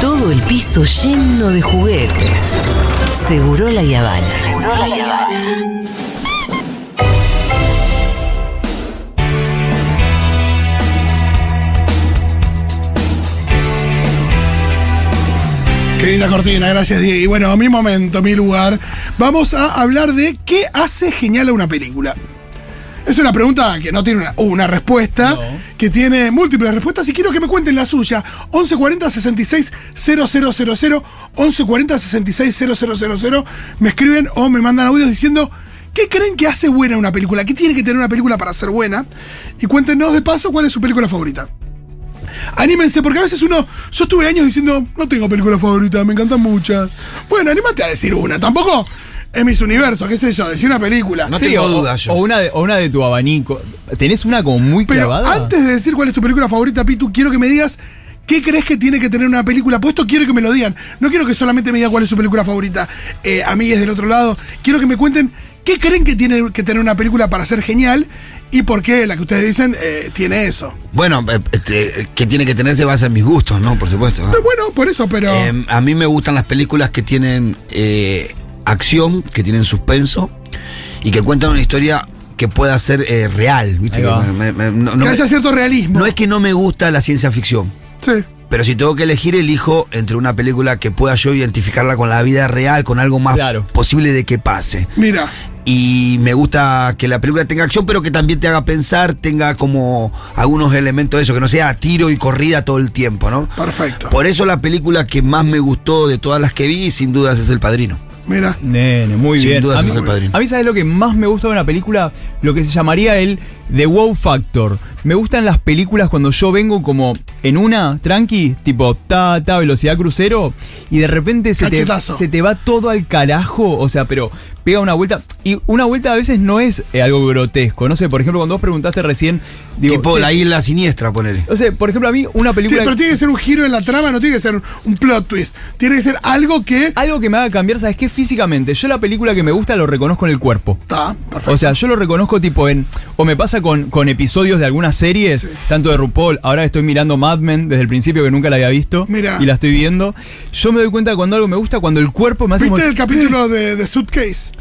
Todo el piso lleno de juguetes. Seguro la Yavana. Seguro la Yavana. Qué linda cortina, gracias Diego. Y bueno, mi momento, mi lugar. Vamos a hablar de qué hace genial a una película. Es una pregunta que no tiene una, una respuesta, No. que tiene múltiples respuestas y quiero que me cuenten la suya. 1140 66 000, 1140 66 000. Me escriben o me mandan audios diciendo qué creen que hace buena una película, qué tiene que tener una película para ser buena. Y cuéntenos de paso cuál es su película favorita. Anímense, porque a veces uno. Yo estuve años diciendo, no tengo película favorita, me encantan muchas. Bueno, anímate a decir una. Tampoco es mis universos, qué sé yo, decir una película. No Sí, tengo o, dudas yo. o una de, o una de tu abanico. ¿Tenés una como muy Pero clavada? antes de decir cuál es tu película favorita, Pitu, quiero que me digas qué crees que tiene que tener una película. Puesto quiero que me lo digan. No quiero que solamente me digan cuál es su película favorita. Eh, amigues del otro lado. Quiero que me cuenten qué creen que tiene que tener una película para ser genial y por qué la que ustedes dicen eh, tiene eso. Bueno, eh, este, que tiene que tenerse base en mis gustos, ¿no? Por supuesto. ¿no? Pero bueno, por eso, pero. Eh, a mí me gustan las películas que tienen eh, acción, que tienen suspenso y que cuentan una historia que pueda ser eh, real. ¿viste? Que me- me- no, no que me- haya cierto realismo. no es que no me gusta la ciencia ficción. Sí. Pero si tengo que elegir, elijo entre una película que pueda yo identificarla con la vida real, con algo más Claro. posible de que pase. Mira. Y me gusta que la película tenga acción, pero que también te haga pensar, tenga como algunos elementos de eso, que no sea tiro y corrida todo el tiempo, ¿no? Perfecto. Por eso la película que más me gustó de todas las que vi, sin dudas, es El Padrino. Mira. Nene, muy Sin bien. dudas a, mí, es el padrino. a mí, ¿sabes lo que más me gusta de una película? Lo que se llamaría el The Wow Factor. Me gustan las películas cuando yo vengo como en una, tranqui, tipo ta, ta, velocidad crucero, y de repente se te, se te va todo al carajo, o sea, pero pega una vuelta. Y una vuelta a veces no es eh, algo grotesco. No sé, por ejemplo, cuando vos preguntaste recién, digo, tipo che, La Isla Siniestra, ponele. O sea, por ejemplo, a mí una Sí, película. pero tiene que ser un giro en la trama, no tiene que ser un plot twist. Tiene que ser algo que. Algo que me haga cambiar, ¿sabes qué? Físicamente. Yo la película que me gusta lo reconozco en el cuerpo. Está, perfecto. O sea, yo lo reconozco tipo en. O me pasa con, con episodios de algunas series, Sí. tanto de RuPaul. Ahora estoy mirando Mad Men desde el principio que nunca la había visto. Y la estoy viendo. Yo me doy cuenta de cuando algo me gusta, cuando el cuerpo me hace ¿Viste como- el capítulo de, de Suitcase?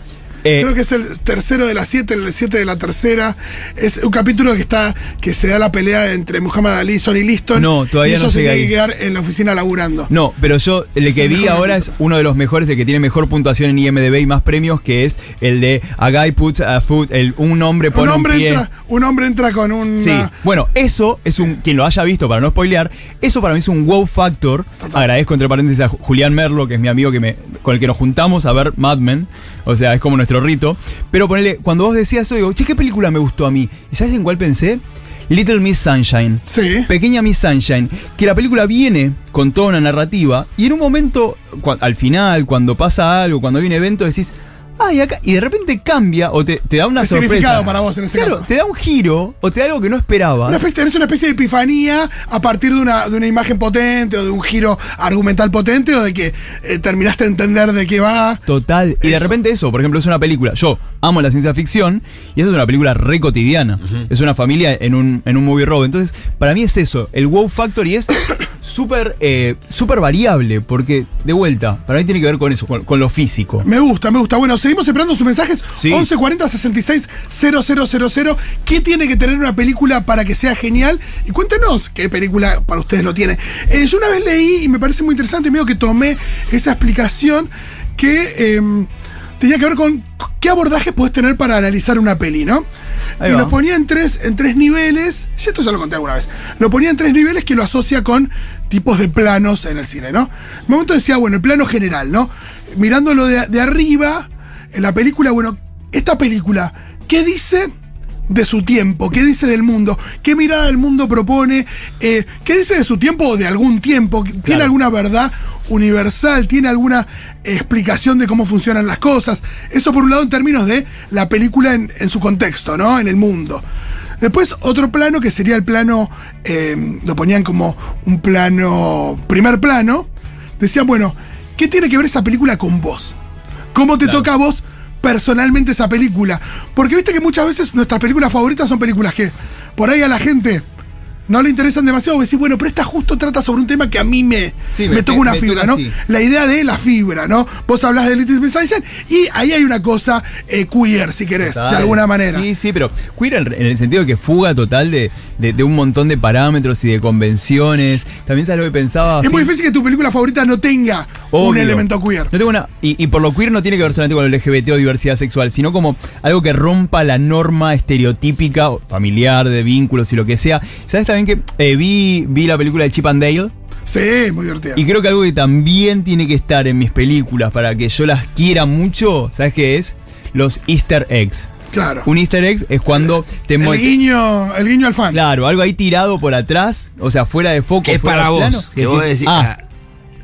Eh, Creo que es el tercero de las siete, el siete de la tercera. Es un capítulo que está que se da la pelea entre Muhammad Ali y Sonny Liston. No, todavía y eso no se tiene que quedar en la oficina laburando. No, pero yo el Es que el vi ahora es uno de los mejores, el que tiene mejor puntuación en IMDb y más premios, que es el de A Guy Puts a Foot, el, un hombre un, pone un, hombre pie. entra, un hombre entra con un. Sí, bueno, eso es un. Quien lo haya visto, para no spoilear, eso para mí es un wow factor. Agradezco entre paréntesis a Ju- Julián Merlo, que es mi amigo que me, con el que nos juntamos a ver Mad Men. O sea, es como nuestro rito. Pero ponele, cuando vos decías eso, digo, che, ¿qué película me gustó a mí? ¿Y sabes en cuál pensé? Little Miss Sunshine. Sí. Pequeña Miss Sunshine, que la película viene con toda una narrativa y en un momento, al final, cuando pasa algo, cuando hay un evento, decís, ay, acá, y de repente cambia o te, te da una ¿Qué sorpresa. significado para vos en ese claro, caso? te da un giro o te da algo que no esperaba. Una especie, tenés una especie de epifanía a partir de una, de una imagen potente o de un giro argumental potente o de que eh, terminaste de entender de qué va. Total. Y de repente eso, por ejemplo, es una película. Yo amo la ciencia ficción y esa es una película re cotidiana. Es una familia en un, en un movie robo. Entonces, para mí es eso, el wow factor y es súper eh, súper variable porque, de vuelta, para mí tiene que ver con eso, con, con lo físico. Me gusta, me gusta. Bueno, seguimos esperando sus mensajes. Sí. 1140 66 000. ¿Qué tiene que tener una película para que sea genial? Y cuéntenos qué película para ustedes lo tiene. Eh, yo una vez leí y me parece muy interesante, medio que tomé esa explicación que eh, tenía que ver con qué abordaje puedes tener para analizar una peli, ¿no? Ahí y va. lo ponía en tres, en tres niveles. Ya esto ya lo conté alguna vez. Lo ponía en tres niveles que lo asocia con tipos de planos en el cine, ¿no? En un momento decía, bueno, el plano general, ¿no? Mirándolo de, de arriba, en la película, bueno, esta película, ¿qué dice de su tiempo? ¿Qué dice del mundo? ¿Qué mirada del mundo propone? Eh, ¿Qué dice de su tiempo o de algún tiempo? ¿Tiene Claro. alguna verdad universal? ¿Tiene alguna explicación de cómo funcionan las cosas? Eso por un lado en términos de la película en, en su contexto, ¿no? En el mundo. Después otro plano que sería el plano, eh, lo ponían como un plano, primer plano. Decían, bueno, ¿qué tiene que ver esa película con vos? ¿Cómo te Claro. toca a vos personalmente esa película? Porque viste que muchas veces nuestras películas favoritas son películas que por ahí a la gente no le interesan demasiado, decís, bueno, pero esta justo trata sobre un tema que a mí me, Sí, me, me- toca una me fibra, ¿no? así. La idea de la fibra, ¿no? Vos hablas de Little Sunshine y ahí hay una cosa eh, queer, si querés, Total. de alguna manera. Sí, sí, pero queer en, en el sentido de que fuga total de, de- de un montón de parámetros y de convenciones. También sabes lo que pensaba. Es muy difícil que tu película favorita no tenga un elemento queer. No tengo una, y, y por lo queer no tiene que ver solamente con el LGBT o diversidad sexual, sino como algo que rompa la norma estereotípica, familiar, de vínculos y lo que sea. ¿Sabes también que eh, vi, vi la película de Chip and Dale? Sí, muy divertida. Y creo que algo que también tiene que estar en mis películas para que yo las quiera mucho, ¿sabes qué es? Los Easter eggs. claro. Un Easter egg es cuando te El guiño, el guiño al fan. Claro, algo ahí tirado por atrás, o sea, fuera de foco. Que es fuera para de vos. plano, que vos decís, ah, ah,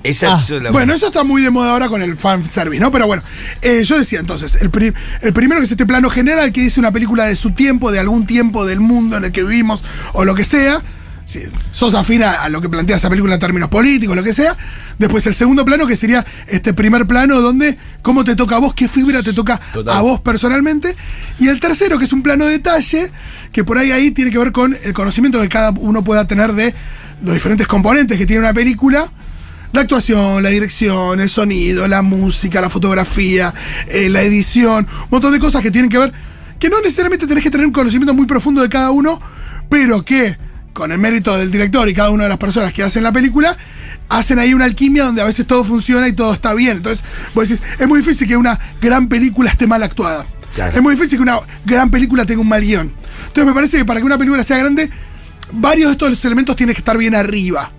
esa Ah. es la Bueno, eso está muy de moda ahora con el fan service, ¿no? Pero bueno, eh, yo decía entonces, el, pri- el primero que es este plano general que dice una película de su tiempo, de algún tiempo del mundo en el que vivimos o lo que sea. Si sos afín a, a lo que plantea esa película en términos políticos, lo que sea. Después el segundo plano, que sería este primer plano donde cómo te toca a vos, qué fibra te toca Total. a vos personalmente. Y el tercero, que es un plano de detalle, que por ahí ahí tiene que ver con el conocimiento que cada uno pueda tener de los diferentes componentes que tiene una película. La actuación, la dirección, el sonido, la música, la fotografía, eh, la edición, un montón de cosas que tienen que ver, que no necesariamente tenés que tener un conocimiento muy profundo de cada uno, pero que con el mérito del director y cada una de las personas que hacen la película, hacen ahí una alquimia donde a veces todo funciona y todo está bien. Entonces, vos decís, es muy difícil que una gran película esté mal actuada. Claro. Es muy difícil que una gran película tenga un mal guion. Entonces me parece que para que una película sea grande, varios de estos elementos tienen que estar bien arriba.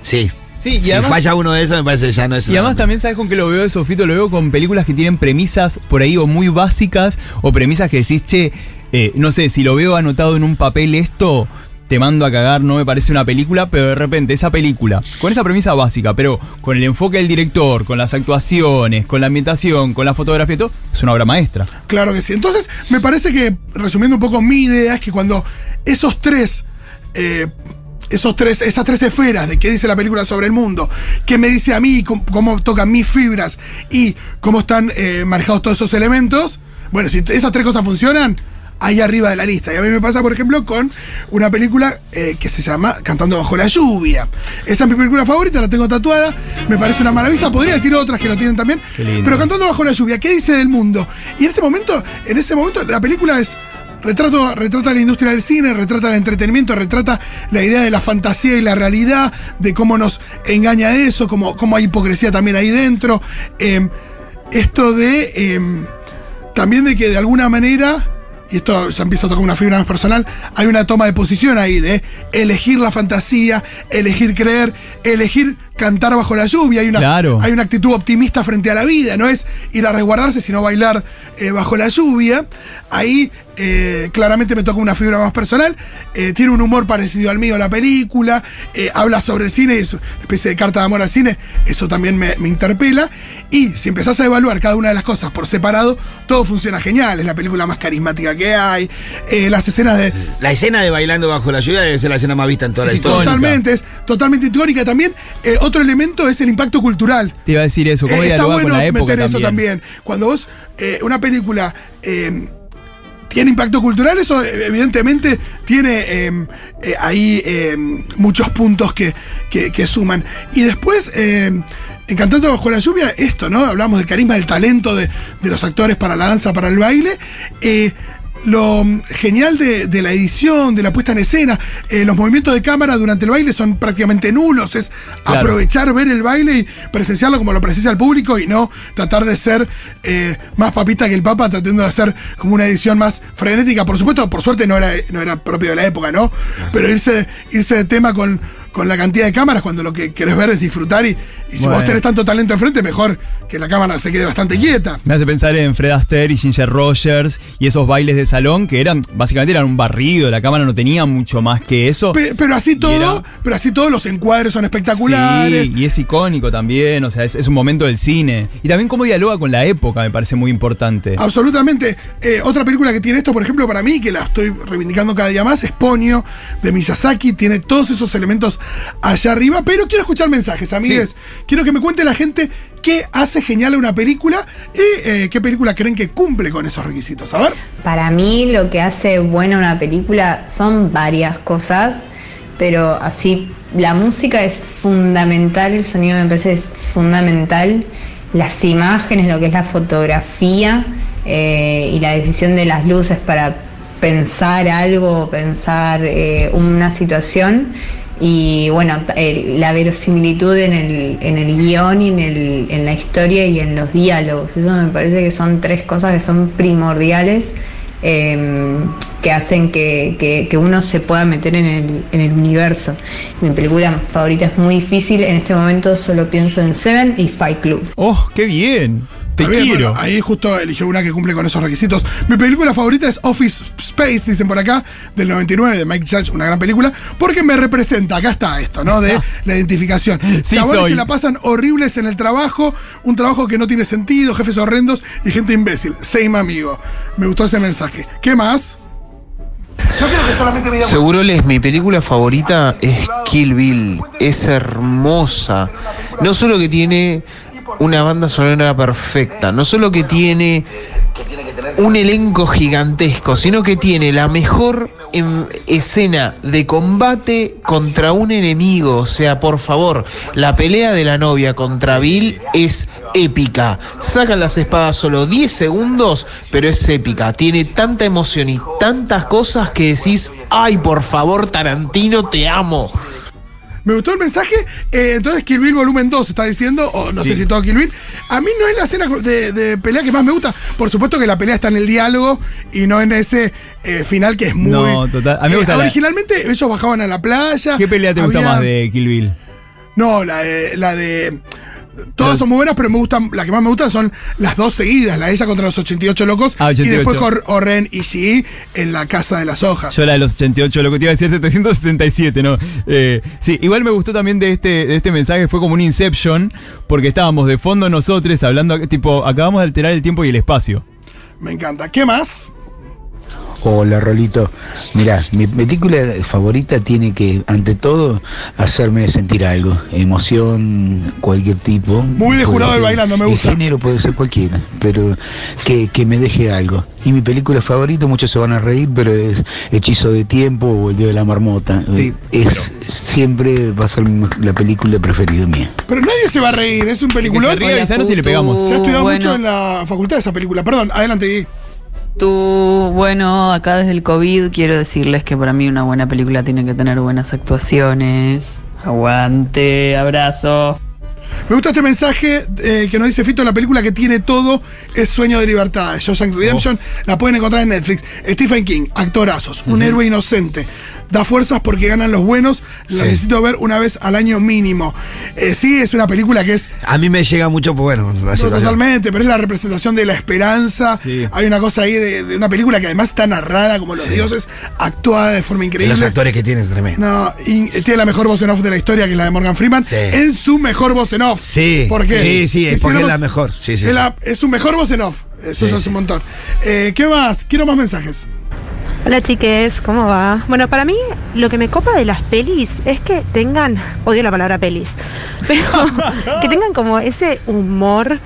Sí. Sí, y si además- falla uno de esos, me parece que ya no es Y además también sabes con qué lo veo eso, Fito, lo veo con películas que tienen premisas por ahí o muy básicas o premisas que decís, che, eh, no sé, si lo veo anotado en un papel esto, te mando a cagar, no me parece una película, pero de repente esa película, con esa premisa básica, pero con el enfoque del director, con las actuaciones, con la ambientación, con la fotografía y todo, es una obra maestra. Claro que sí. Entonces, me parece que, resumiendo un poco mi idea, es que cuando esos tres. eh, esos tres, esas tres esferas de qué dice la película sobre el mundo, qué me dice a mí, cómo, cómo tocan mis fibras y cómo están eh, manejados todos esos elementos, bueno, si esas tres cosas funcionan, ahí arriba de la lista. Y a mí me pasa, por ejemplo, con una película eh, que se llama Cantando bajo la lluvia. Esa es mi película favorita, la tengo tatuada, me parece una maravilla, podría decir otras que lo tienen también, pero Cantando bajo la lluvia, ¿qué dice del mundo? Y en este momento, en ese momento, la película es. Retrata la industria del cine, retrata el entretenimiento, retrata la idea de la fantasía y la realidad, de cómo nos engaña eso, cómo, cómo hay hipocresía también ahí dentro. Eh, esto de. eh, también de que de alguna manera, y esto ya empieza a tocar una fibra más personal, hay una toma de posición ahí de elegir la fantasía, elegir creer, elegir cantar bajo la lluvia. Hay una, Claro. hay una actitud optimista frente a la vida, no es ir a resguardarse, sino bailar eh, bajo la lluvia. Ahí eh, claramente me toca una fibra más personal. Eh, tiene un humor parecido al mío la película. eh, habla sobre el cine, es una especie de carta de amor al cine. Eso también me, me interpela. Y si empezás a evaluar cada una de las cosas por separado, todo funciona genial. Es la película más carismática que hay. Eh, las escenas de, La escena de Bailando Bajo la Lluvia debe ser la escena más vista en toda la historia. Totalmente, es totalmente icónica también. Otro elemento es el impacto cultural. Te iba a decir eso, cómo Eh, está bueno con la época meter eso también. Cuando vos, eh, una película eh, tiene impacto cultural, eso eh, evidentemente tiene eh, ahí muchos puntos que, que- que suman. Y después, eh, en Cantando bajo la lluvia, esto, ¿no? Hablamos del carisma, del talento de, de los actores para la danza, para el baile. Eh, lo genial de, de la edición, de la puesta en escena, eh, los movimientos de cámara durante el baile son prácticamente nulos, es Claro. aprovechar, ver el baile y presenciarlo como lo presencia el público y no tratar de ser eh, más papista que el papa, tratando de hacer como una edición más frenética. Por supuesto, por suerte no era, no era propio de la época, ¿no? Pero irse, irse de tema con, con la cantidad de cámaras cuando lo que querés ver es disfrutar y, y si Bueno. vos tenés tanto talento enfrente, mejor que la cámara se quede bastante quieta. Me hace pensar en Fred Astaire y Ginger Rogers y esos bailes de salón que eran, básicamente eran un barrido, la cámara no tenía mucho más que eso. Pe- Pero así todo, era- pero así todos los encuadres son espectaculares. Sí, y es icónico también, o sea, es, es un momento del cine. Y también cómo dialoga con la época, me parece muy importante. Absolutamente. Eh, otra película que tiene esto, por ejemplo, para mí, que la estoy reivindicando cada día más, es Ponyo, de Miyazaki. Tiene todos esos elementos allá arriba. Pero quiero escuchar mensajes, amigues. Quiero que me cuente la gente qué hace genial a una película y eh, qué película creen que cumple con esos requisitos. A ver. Para mí lo que hace buena una película son varias cosas pero así la música es fundamental, el sonido me parece es fundamental, las imágenes, lo que es la fotografía eh, y la decisión de las luces para pensar algo, pensar eh, una situación y bueno, el- la verosimilitud en el, en el guion y en, el, en la historia y en los diálogos. Eso me parece que son tres cosas que son primordiales eh, que hacen que, que- que uno se pueda meter en el, en el universo. Mi película favorita es muy difícil, en este momento solo pienso en Seven y Fight Club. ¡Oh, qué bien! Te quiero. bueno, ahí justo eligió una que cumple con esos requisitos. Mi película favorita es Office Space, dicen por acá, del 99, de Mike Judge, una gran película, porque me representa, acá está esto, ¿no? De la identificación. Sí soy. que la pasan horribles en el trabajo, un trabajo que no tiene sentido, jefes horrendos y gente imbécil. Same amigo. Me gustó ese mensaje. ¿Qué más? No quiero que solamente me digan- Seguro les mi película favorita es Kill Bill. Es hermosa. No solo que tiene una banda sonora perfecta, no solo que tiene un elenco gigantesco, sino que tiene la mejor em, escena de combate contra un enemigo. O sea, por favor, la pelea de la novia contra Bill es épica. Sacan las espadas solo 10 segundos, pero es épica. Tiene tanta emoción y tantas cosas que decís, ay, por favor, Tarantino, te amo. Me gustó el mensaje. Eh, entonces, Kill Bill Volumen 2 está diciendo, o no sé si todo Kill Bill. A mí no es la escena de, de pelea que más me gusta. Por supuesto que la pelea está en el diálogo y no en ese eh, final que es muy. No, total. A mí me Eh, gusta la- Originalmente ellos bajaban a la playa. ¿Qué pelea te gusta más de Kill Bill? No, la de. La de Todas son muy buenas, pero me gustan, las que más me gustan son las dos seguidas, la de ella contra los 88 locos Ah, 88. y después con y Shi en la casa de las hojas. Yo la de los 88, lo que te iba a decir 777, ¿no? Eh, sí, igual me gustó también de este, de este mensaje, fue como un Inception, porque estábamos de fondo nosotros hablando, tipo, acabamos de alterar el tiempo y el espacio. Me encanta. ¿Qué más? Hola Rolito, mira, mi película favorita tiene que, ante todo, hacerme sentir algo, emoción, cualquier tipo. Muy de jurado del bailando, me el gusta. género puede ser cualquiera, pero que, que me deje algo. Y mi película favorita, muchos se van a reír, pero es Hechizo de Tiempo o El Día de la Marmota. Sí, es siempre va a ser mi- la película preferida mía. Pero nadie se va a reír, es un peliculón. se ríe, si le pegamos. Se ha estudiado Bueno. mucho en la facultad esa película. Perdón, adelante. Tú, bueno, acá desde el COVID quiero decirles que para mí una buena película tiene que tener buenas actuaciones. Aguante, abrazo. Me gusta este mensaje eh, que nos dice Fito, la película que tiene todo es Sueño de Libertad. Shawshank Redemption, la pueden encontrar en Netflix. Stephen King, actorazos, un héroe inocente. Da fuerzas porque ganan los buenos. La Sí. necesito ver una vez al año mínimo. Eh, sí, es una película que es A mí me llega mucho, pues bueno, No, totalmente, pero es la representación de la esperanza. Sí. Hay una cosa ahí de, de una película que además está narrada como los Sí. dioses, actuada de forma Y increíble. los actores que tienen es tremendo. No, y tiene la mejor voz en off de la historia, que es la de Morgan Freeman. Sí. En su mejor voz en off. Sí, ¿Por qué? sí, sí, es porque es la mejor. Sí, sí, es, sí. la- es su mejor voz en off. Eso es sí. un montón. Eh, ¿Qué más? Quiero más mensajes. Hola chiques, ¿cómo va? Bueno, para mí lo que me copa de las pelis es que tengan, odio la palabra pelis, pero que tengan como ese humor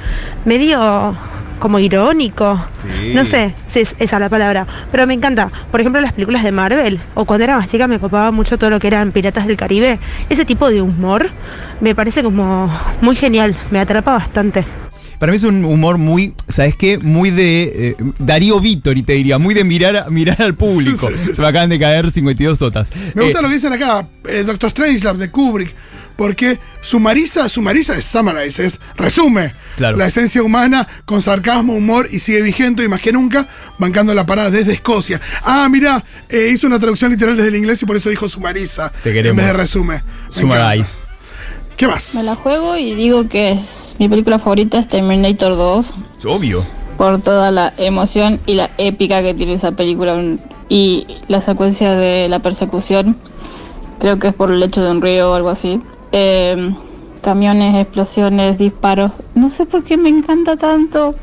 medio como irónico. No sé si es esa la palabra, pero me encanta. Por ejemplo, las películas de Marvel o cuando era más chica me copaba mucho todo lo que eran Piratas del Caribe. Ese tipo de humor me parece como muy genial, me atrapa bastante. Para mí es un humor muy, ¿sabes qué? Muy de eh, Darío Vittori, te diría, muy de mirar, mirar al público. Sí, sí, sí. Se me acaban de caer 52 sotas. Me gusta Eh, lo que dicen acá, eh, Doctor Strangelove de Kubrick, porque sumariza, sumariza es summarize, es resume Claro. la esencia humana con sarcasmo, humor y sigue vigente y más que nunca bancando la parada desde Escocia. Ah, mirá, eh, hizo una traducción literal desde el inglés y por eso dijo sumariza Te en queremos. vez de resume. Me Summarize. ¿Qué más? Me la juego y digo que es mi película favorita es Terminator 2 Es obvio. por toda la emoción y la épica que tiene esa película y la secuencia de la persecución. Creo que es por el lecho de un río o algo así. Eh, camiones, explosiones, disparos. No sé por qué me encanta tanto.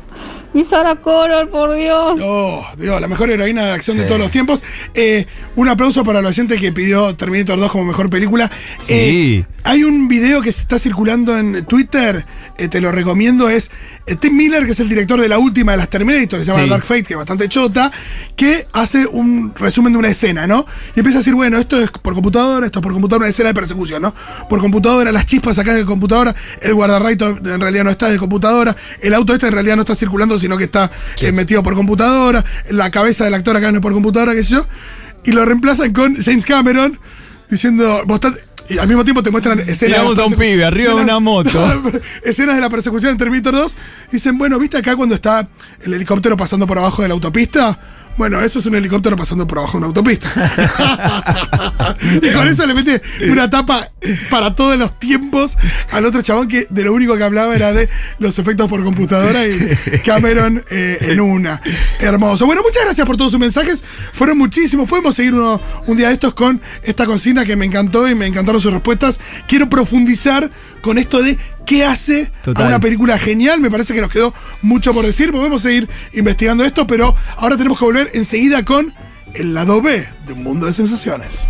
Y Sarah Connor, por Dios. Oh, Dios, la mejor heroína de acción de todos los tiempos. Eh, un aplauso para la gente que pidió Terminator 2 como mejor película. Sí. Eh, hay un video que se está circulando en Twitter, eh, te lo recomiendo, es Tim Miller, que es el director de la última de las Terminator, que se llama Sí. Dark Fate, que es bastante chota, que hace un resumen de una escena, ¿no? Y empieza a decir, bueno, esto es por computadora, esto es por computadora, una escena de persecución, ¿no? Por computadora, las chispas acá de computadora, el guardarraito en realidad no está de computadora, el auto este en realidad no está circulando, sino que está eh, metido por computadora, la cabeza del actor acá no es por computadora, qué sé yo, y lo reemplazan con James Cameron diciendo, vos estás- y al mismo tiempo te muestran escenas. Miramos a un pibe arriba de una moto. escenas de la persecución en Terminator 2. Dicen, bueno, ¿viste acá cuando está el helicóptero pasando por abajo de la autopista? Bueno, eso es un helicóptero pasando por abajo de una autopista. y con eso le mete una tapa para todos los tiempos al otro chabón que de lo único que hablaba era de los efectos por computadora y Cameron eh, en una. Hermoso. Bueno, muchas gracias por todos sus mensajes. Fueron muchísimos. Podemos seguir uno- un día de estos con esta consigna que me encantó y me encantaron sus respuestas. Quiero profundizar con esto de qué hace Total. a una película genial. Me parece que nos quedó mucho por decir. Podemos seguir investigando esto, pero ahora tenemos que volver enseguida con el lado B de un mundo de sensaciones.